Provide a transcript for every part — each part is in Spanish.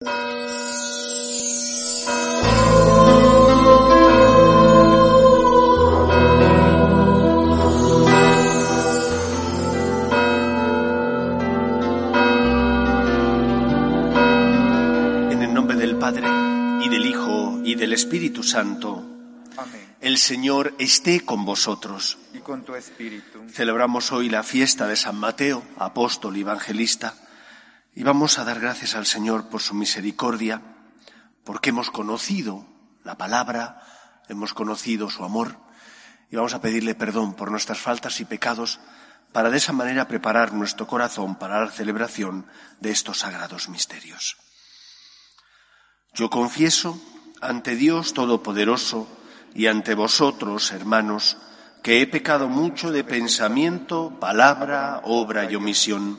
En el nombre del Padre, y del Hijo, y del Espíritu Santo, Amén. el Señor esté con vosotros. Y con tu espíritu. Celebramos hoy la fiesta de San Mateo, apóstol y evangelista, y vamos a dar gracias al Señor por su misericordia, porque hemos conocido la palabra, hemos conocido su amor, y vamos a pedirle perdón por nuestras faltas y pecados, para de esa manera preparar nuestro corazón para la celebración de estos sagrados misterios. Yo confieso ante Dios Todopoderoso y ante vosotros, hermanos, que he pecado mucho de pensamiento, palabra, obra y omisión,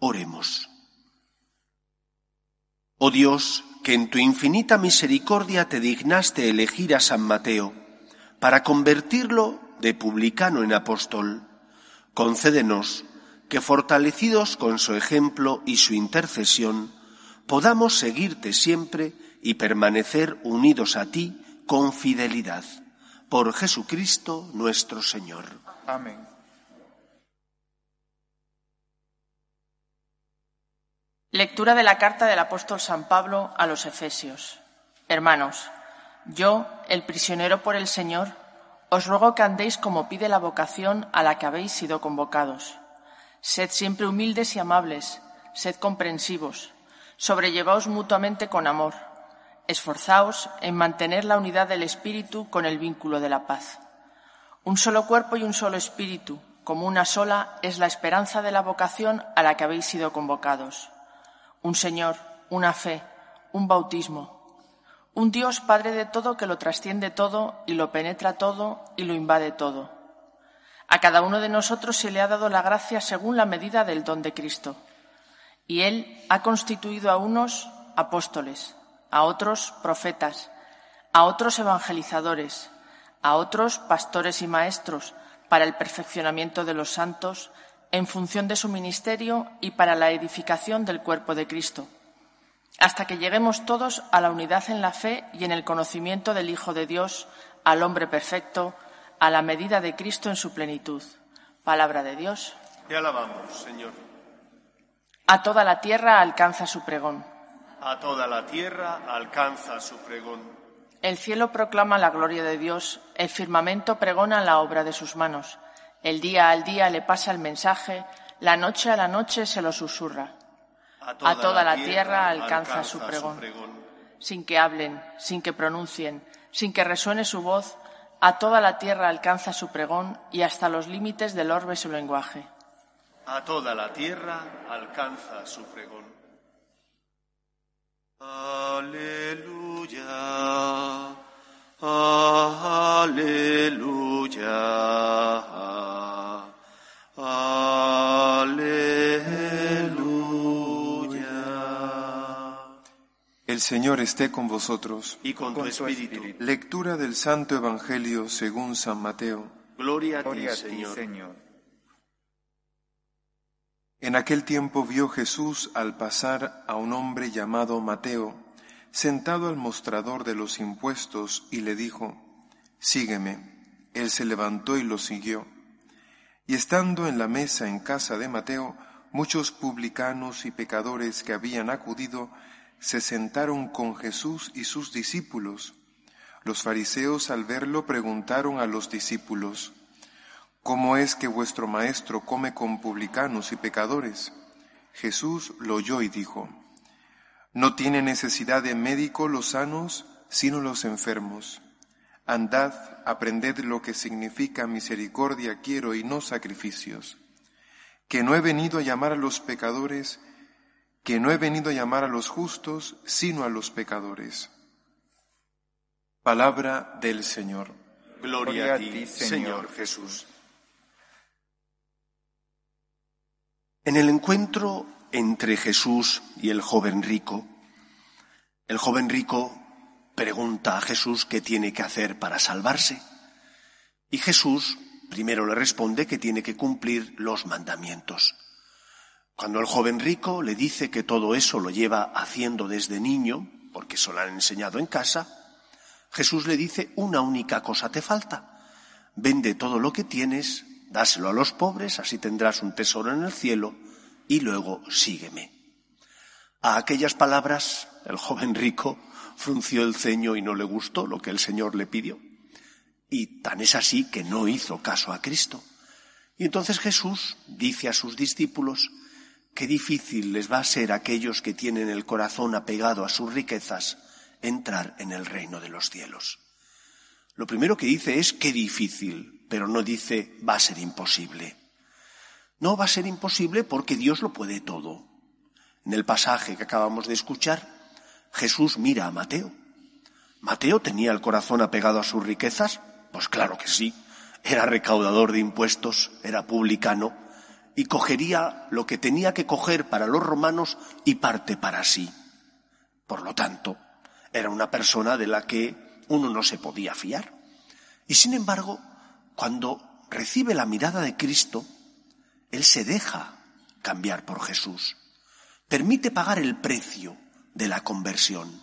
Oremos. Oh Dios, que en tu infinita misericordia te dignaste elegir a San Mateo para convertirlo de publicano en apóstol, concédenos que fortalecidos con su ejemplo y su intercesión, podamos seguirte siempre y permanecer unidos a ti con fidelidad. Por Jesucristo nuestro Señor. Amén. Lectura de la carta del apóstol San Pablo a los Efesios. Hermanos, yo, el prisionero por el Señor, os ruego que andéis como pide la vocación a la que habéis sido convocados. Sed siempre humildes y amables, sed comprensivos, sobrellevaos mutuamente con amor, esforzaos en mantener la unidad del Espíritu con el vínculo de la paz. Un solo cuerpo y un solo Espíritu, como una sola, es la esperanza de la vocación a la que habéis sido convocados un Señor, una fe, un bautismo, un Dios Padre de todo que lo trasciende todo y lo penetra todo y lo invade todo. A cada uno de nosotros se le ha dado la gracia según la medida del don de Cristo. Y Él ha constituido a unos apóstoles, a otros profetas, a otros evangelizadores, a otros pastores y maestros para el perfeccionamiento de los santos en función de su ministerio y para la edificación del cuerpo de Cristo, hasta que lleguemos todos a la unidad en la fe y en el conocimiento del Hijo de Dios, al hombre perfecto, a la medida de Cristo en su plenitud. Palabra de Dios. Te alabamos, Señor. A toda la tierra alcanza su pregón. A toda la tierra alcanza su pregón. El cielo proclama la gloria de Dios, el firmamento pregona la obra de sus manos. El día al día le pasa el mensaje, la noche a la noche se lo susurra. A toda, la, tierra, alcanza, alcanza su, pregón. su pregón. Sin que hablen, sin que pronuncien, sin que resuene su voz, A toda la tierra alcanza su pregón y hasta los límites del orbe su lenguaje. A toda la tierra alcanza su pregón. Aleluya. El Señor esté con vosotros. Y con tu Con tu espíritu. espíritu. Lectura del Santo Evangelio según San Mateo. Gloria a ti, Gloria a ti, Señor. Señor. En aquel tiempo vio Jesús al pasar a un hombre llamado Mateo, sentado al mostrador de los impuestos, y le dijo, Sígueme. Él se levantó y lo siguió. Y estando en la mesa en casa de Mateo, muchos publicanos y pecadores que habían acudido se sentaron con Jesús y sus discípulos. Los fariseos al verlo preguntaron a los discípulos, ¿Cómo es que vuestro maestro come con publicanos y pecadores? Jesús lo oyó y dijo, No tiene necesidad de médico los sanos, sino los enfermos. Andad, aprended lo que significa misericordia quiero y no sacrificios. Que no he venido a llamar a los pecadores, que no he venido a llamar a los justos, sino a los pecadores. Palabra del Señor. Gloria a ti, Señor Jesús. En el encuentro entre Jesús y el joven rico, el joven rico pregunta a Jesús qué tiene que hacer para salvarse. Y Jesús primero le responde que tiene que cumplir los mandamientos. Cuando el joven rico le dice que todo eso lo lleva haciendo desde niño, porque eso lo han enseñado en casa, Jesús le dice una única cosa te falta. Vende todo lo que tienes, dáselo a los pobres, así tendrás un tesoro en el cielo, y luego sígueme. A aquellas palabras el joven rico frunció el ceño y no le gustó lo que el Señor le pidió. Y tan es así que no hizo caso a Cristo. Y entonces Jesús dice a sus discípulos qué difícil les va a ser a aquellos que tienen el corazón apegado a sus riquezas entrar en el reino de los cielos. Lo primero que dice es qué difícil, pero no dice va a ser imposible. No va a ser imposible porque Dios lo puede todo. En el pasaje que acabamos de escuchar, Jesús mira a Mateo. ¿Mateo tenía el corazón apegado a sus riquezas? Pues claro que sí. Era recaudador de impuestos, era publicano y cogería lo que tenía que coger para los romanos y parte para sí. Por lo tanto, era una persona de la que uno no se podía fiar. Y sin embargo, cuando recibe la mirada de Cristo, él se deja cambiar por Jesús. Permite pagar el precio de la conversión.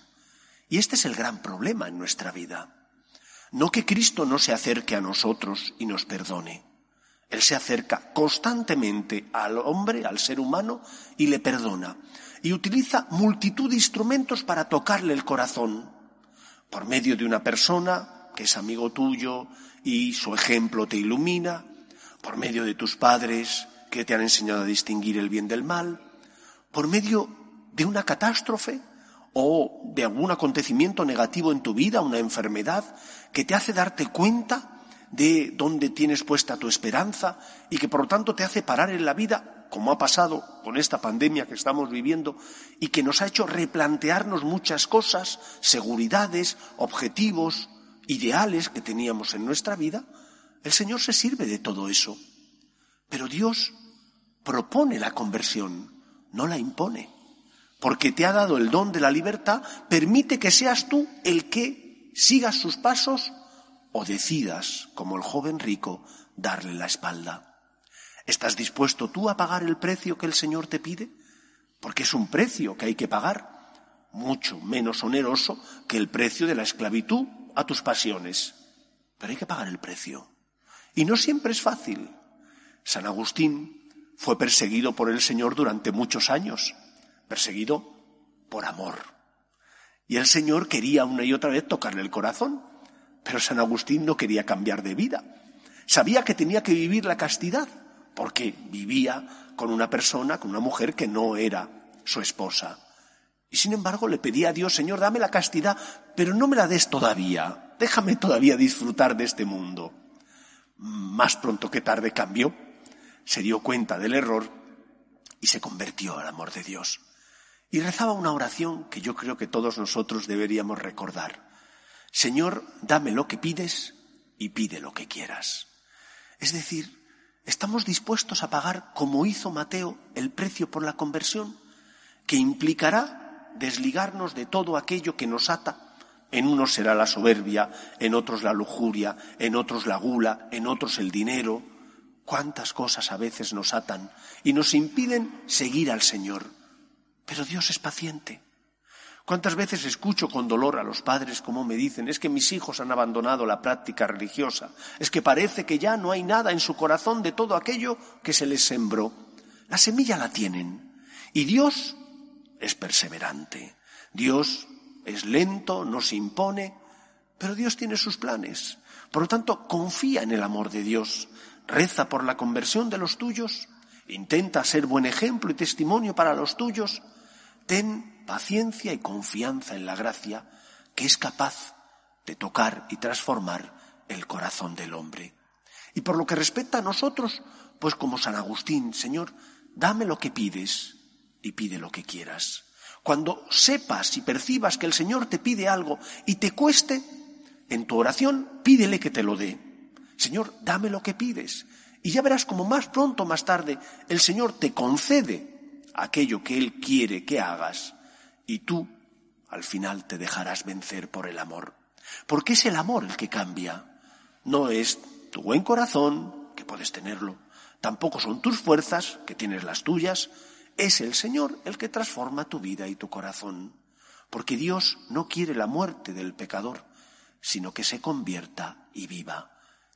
Y este es el gran problema en nuestra vida. No que Cristo no se acerque a nosotros y nos perdone. Él se acerca constantemente al hombre, al ser humano, y le perdona. Y utiliza multitud de instrumentos para tocarle el corazón. Por medio de una persona que es amigo tuyo y su ejemplo te ilumina. Por medio de tus padres que te han enseñado a distinguir el bien del mal. Por medio de una catástrofe o de algún acontecimiento negativo en tu vida, una enfermedad, que te hace darte cuenta de dónde tienes puesta tu esperanza y que por lo tanto te hace parar en la vida, como ha pasado con esta pandemia que estamos viviendo, y que nos ha hecho replantearnos muchas cosas, seguridades, objetivos, ideales que teníamos en nuestra vida, el Señor se sirve de todo eso. Pero Dios propone la conversión, no la impone porque te ha dado el don de la libertad, permite que seas tú el que sigas sus pasos o decidas, como el joven rico, darle la espalda. ¿Estás dispuesto tú a pagar el precio que el Señor te pide? Porque es un precio que hay que pagar, mucho menos oneroso que el precio de la esclavitud a tus pasiones. Pero hay que pagar el precio. Y no siempre es fácil. San Agustín fue perseguido por el Señor durante muchos años perseguido por amor. Y el Señor quería una y otra vez tocarle el corazón, pero San Agustín no quería cambiar de vida. Sabía que tenía que vivir la castidad, porque vivía con una persona, con una mujer que no era su esposa. Y sin embargo le pedía a Dios, Señor, dame la castidad, pero no me la des todavía. déjame todavía disfrutar de este mundo. Más pronto que tarde cambió, se dio cuenta del error y se convirtió al amor de Dios. Y rezaba una oración que yo creo que todos nosotros deberíamos recordar. Señor, dame lo que pides y pide lo que quieras. Es decir, estamos dispuestos a pagar, como hizo Mateo, el precio por la conversión, que implicará desligarnos de todo aquello que nos ata. En unos será la soberbia, en otros la lujuria, en otros la gula, en otros el dinero. Cuántas cosas a veces nos atan y nos impiden seguir al Señor. Pero Dios es paciente. ¿Cuántas veces escucho con dolor a los padres como me dicen, es que mis hijos han abandonado la práctica religiosa, es que parece que ya no hay nada en su corazón de todo aquello que se les sembró? La semilla la tienen y Dios es perseverante. Dios es lento, no se impone, pero Dios tiene sus planes. Por lo tanto, confía en el amor de Dios, reza por la conversión de los tuyos, intenta ser buen ejemplo y testimonio para los tuyos, ten paciencia y confianza en la gracia que es capaz de tocar y transformar el corazón del hombre. Y por lo que respecta a nosotros, pues como San Agustín, Señor, dame lo que pides y pide lo que quieras. Cuando sepas y percibas que el Señor te pide algo y te cueste, en tu oración pídele que te lo dé. Señor, dame lo que pides. Y ya verás como más pronto o más tarde el Señor te concede aquello que Él quiere que hagas y tú al final te dejarás vencer por el amor. Porque es el amor el que cambia. No es tu buen corazón, que puedes tenerlo. Tampoco son tus fuerzas, que tienes las tuyas. Es el Señor el que transforma tu vida y tu corazón. Porque Dios no quiere la muerte del pecador, sino que se convierta y viva.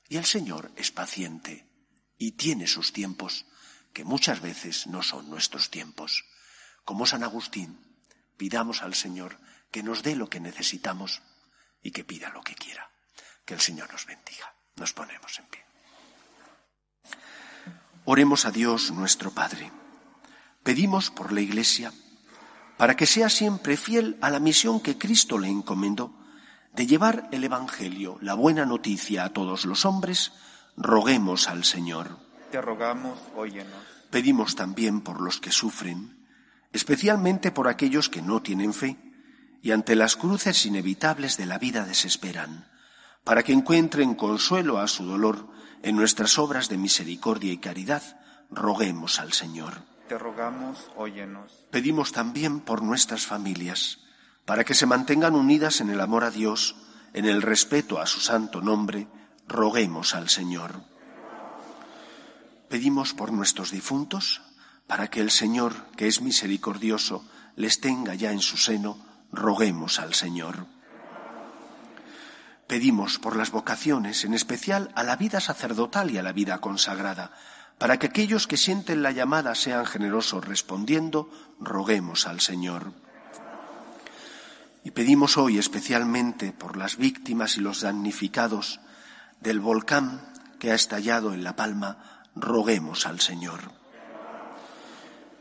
Y el Señor es paciente y tiene sus tiempos que muchas veces no son nuestros tiempos. Como San Agustín, pidamos al Señor que nos dé lo que necesitamos y que pida lo que quiera. Que el Señor nos bendiga. Nos ponemos en pie. Oremos a Dios nuestro Padre. Pedimos por la Iglesia para que sea siempre fiel a la misión que Cristo le encomendó de llevar el Evangelio, la buena noticia a todos los hombres, roguemos al Señor te rogamos, óyenos. Pedimos también por los que sufren, especialmente por aquellos que no tienen fe y ante las cruces inevitables de la vida desesperan, para que encuentren consuelo a su dolor en nuestras obras de misericordia y caridad, roguemos al Señor. Te rogamos, óyenos. Pedimos también por nuestras familias, para que se mantengan unidas en el amor a Dios, en el respeto a su santo nombre, roguemos al Señor. Pedimos por nuestros difuntos, para que el Señor, que es misericordioso, les tenga ya en su seno, roguemos al Señor. Pedimos por las vocaciones, en especial a la vida sacerdotal y a la vida consagrada, para que aquellos que sienten la llamada sean generosos respondiendo, roguemos al Señor. Y pedimos hoy especialmente por las víctimas y los damnificados del volcán que ha estallado en La Palma roguemos al Señor.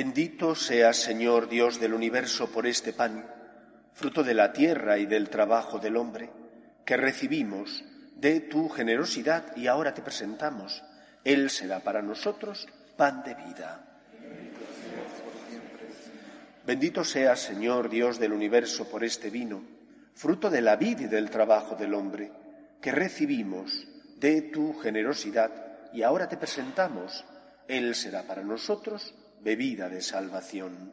Bendito seas, Señor Dios del universo, por este pan, fruto de la tierra y del trabajo del hombre, que recibimos de tu generosidad y ahora te presentamos. Él será para nosotros pan de vida. Bendito seas, Señor Dios del universo, por este vino, fruto de la vida y del trabajo del hombre, que recibimos de tu generosidad y ahora te presentamos. Él será para nosotros bebida de salvación.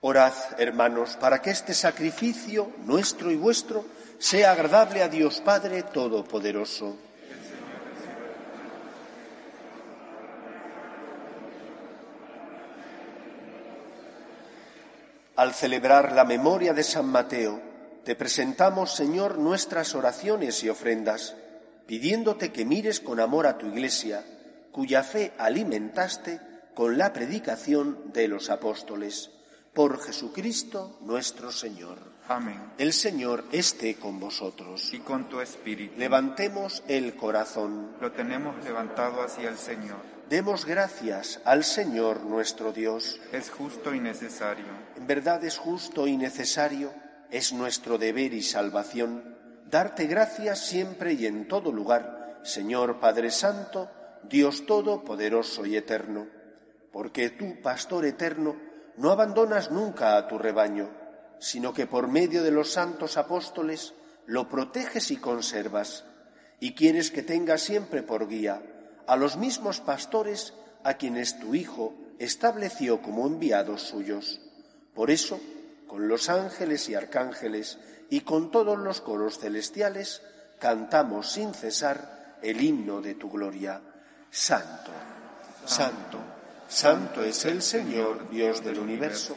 Orad, hermanos, para que este sacrificio, nuestro y vuestro, sea agradable a Dios Padre Todopoderoso. Al celebrar la memoria de San Mateo, te presentamos, Señor, nuestras oraciones y ofrendas, pidiéndote que mires con amor a tu Iglesia, cuya fe alimentaste con la predicación de los apóstoles. Por Jesucristo nuestro Señor. Amén. El Señor esté con vosotros. Y con tu espíritu. Levantemos el corazón. Lo tenemos levantado hacia el Señor. Demos gracias al Señor nuestro Dios. Es justo y necesario. En verdad es justo y necesario, es nuestro deber y salvación, darte gracias siempre y en todo lugar, Señor Padre Santo, Dios Todopoderoso y Eterno, porque tú, Pastor Eterno, no abandonas nunca a tu rebaño, sino que por medio de los santos apóstoles lo proteges y conservas, y quieres que tenga siempre por guía a los mismos pastores a quienes tu Hijo estableció como enviados suyos. Por eso, con los ángeles y arcángeles y con todos los coros celestiales, cantamos sin cesar el himno de tu gloria. Santo, santo, santo es el Señor, Dios del universo.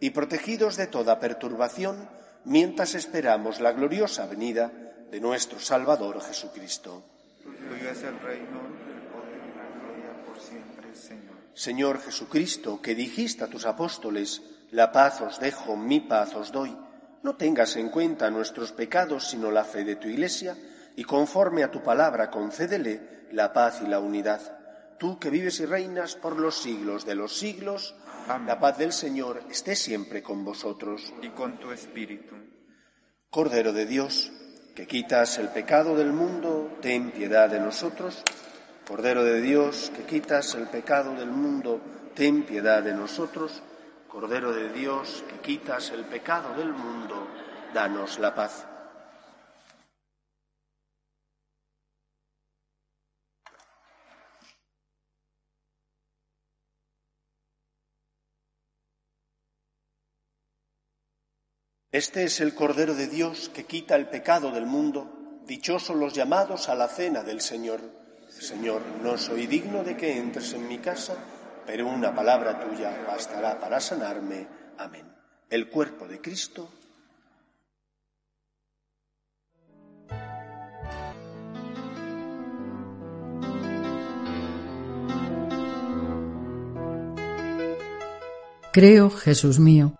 y protegidos de toda perturbación, mientras esperamos la gloriosa venida de nuestro Salvador Jesucristo. Tuyo es el reino, el poder y la gloria por siempre, Señor. Señor Jesucristo, que dijiste a tus apóstoles, la paz os dejo, mi paz os doy, no tengas en cuenta nuestros pecados, sino la fe de tu Iglesia, y conforme a tu palabra concédele la paz y la unidad. Tú que vives y reinas por los siglos de los siglos, Amén. la paz del Señor esté siempre con vosotros. Y con tu espíritu. Cordero de Dios, que quitas el pecado del mundo, ten piedad de nosotros. Cordero de Dios, que quitas el pecado del mundo, ten piedad de nosotros. Cordero de Dios, que quitas el pecado del mundo, danos la paz. Este es el Cordero de Dios que quita el pecado del mundo. Dichosos los llamados a la cena del Señor. Señor, no soy digno de que entres en mi casa, pero una palabra tuya bastará para sanarme. Amén. El cuerpo de Cristo. Creo, Jesús mío,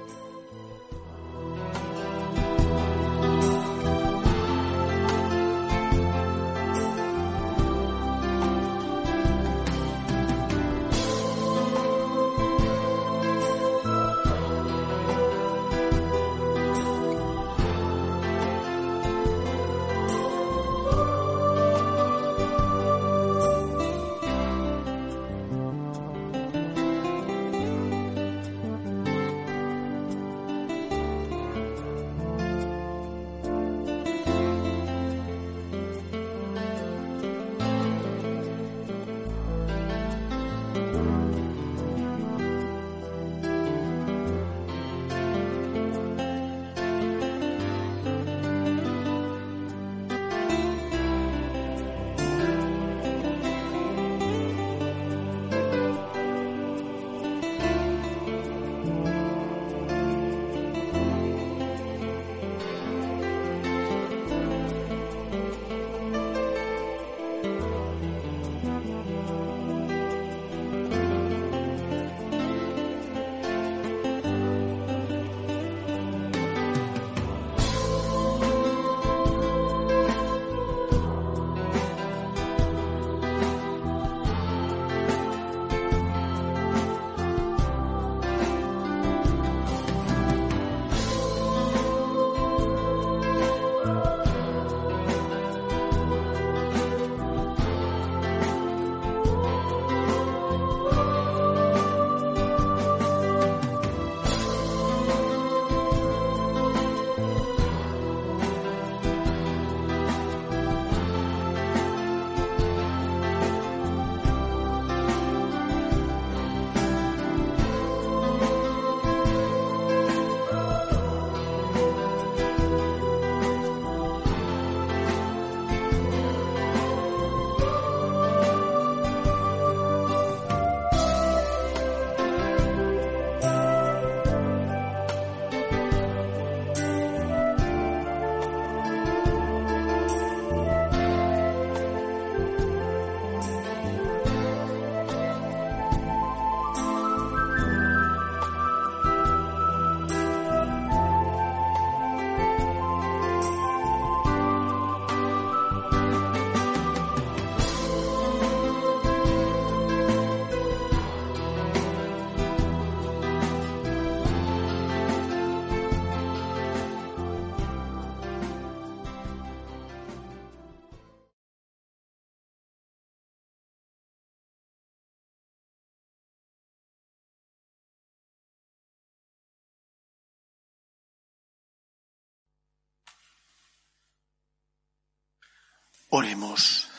Oremos.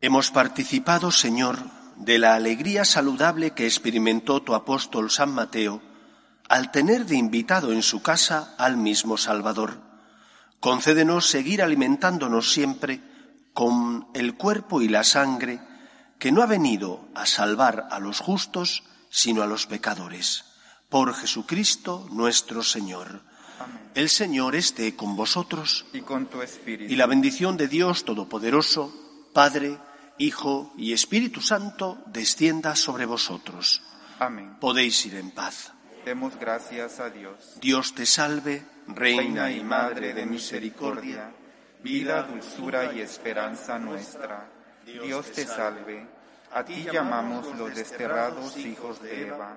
Hemos participado, Señor, de la alegría saludable que experimentó tu apóstol San Mateo al tener de invitado en su casa al mismo Salvador. Concédenos seguir alimentándonos siempre con el cuerpo y la sangre que no ha venido a salvar a los justos, sino a los pecadores. Por Jesucristo nuestro Señor. El Señor esté con vosotros y con tu espíritu. Y la bendición de Dios Todopoderoso, Padre, Hijo y Espíritu Santo, descienda sobre vosotros. Amén. Podéis ir en paz. Demos gracias a Dios. Dios te salve, Reina y Madre de misericordia, vida, dulzura y esperanza nuestra. Dios te salve. A ti llamamos los desterrados hijos de Eva.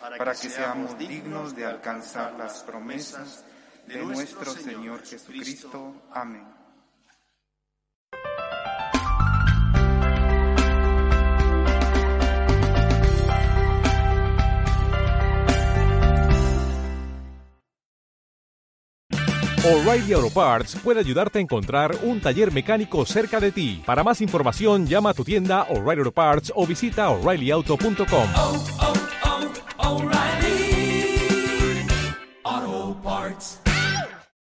para que seamos dignos de alcanzar las promesas de nuestro Señor Jesucristo. Amén. O'Reilly Auto Parts puede ayudarte a encontrar un taller mecánico cerca de ti. Para más información, llama a tu tienda O'Reilly Auto Parts o visita oreillyauto.com.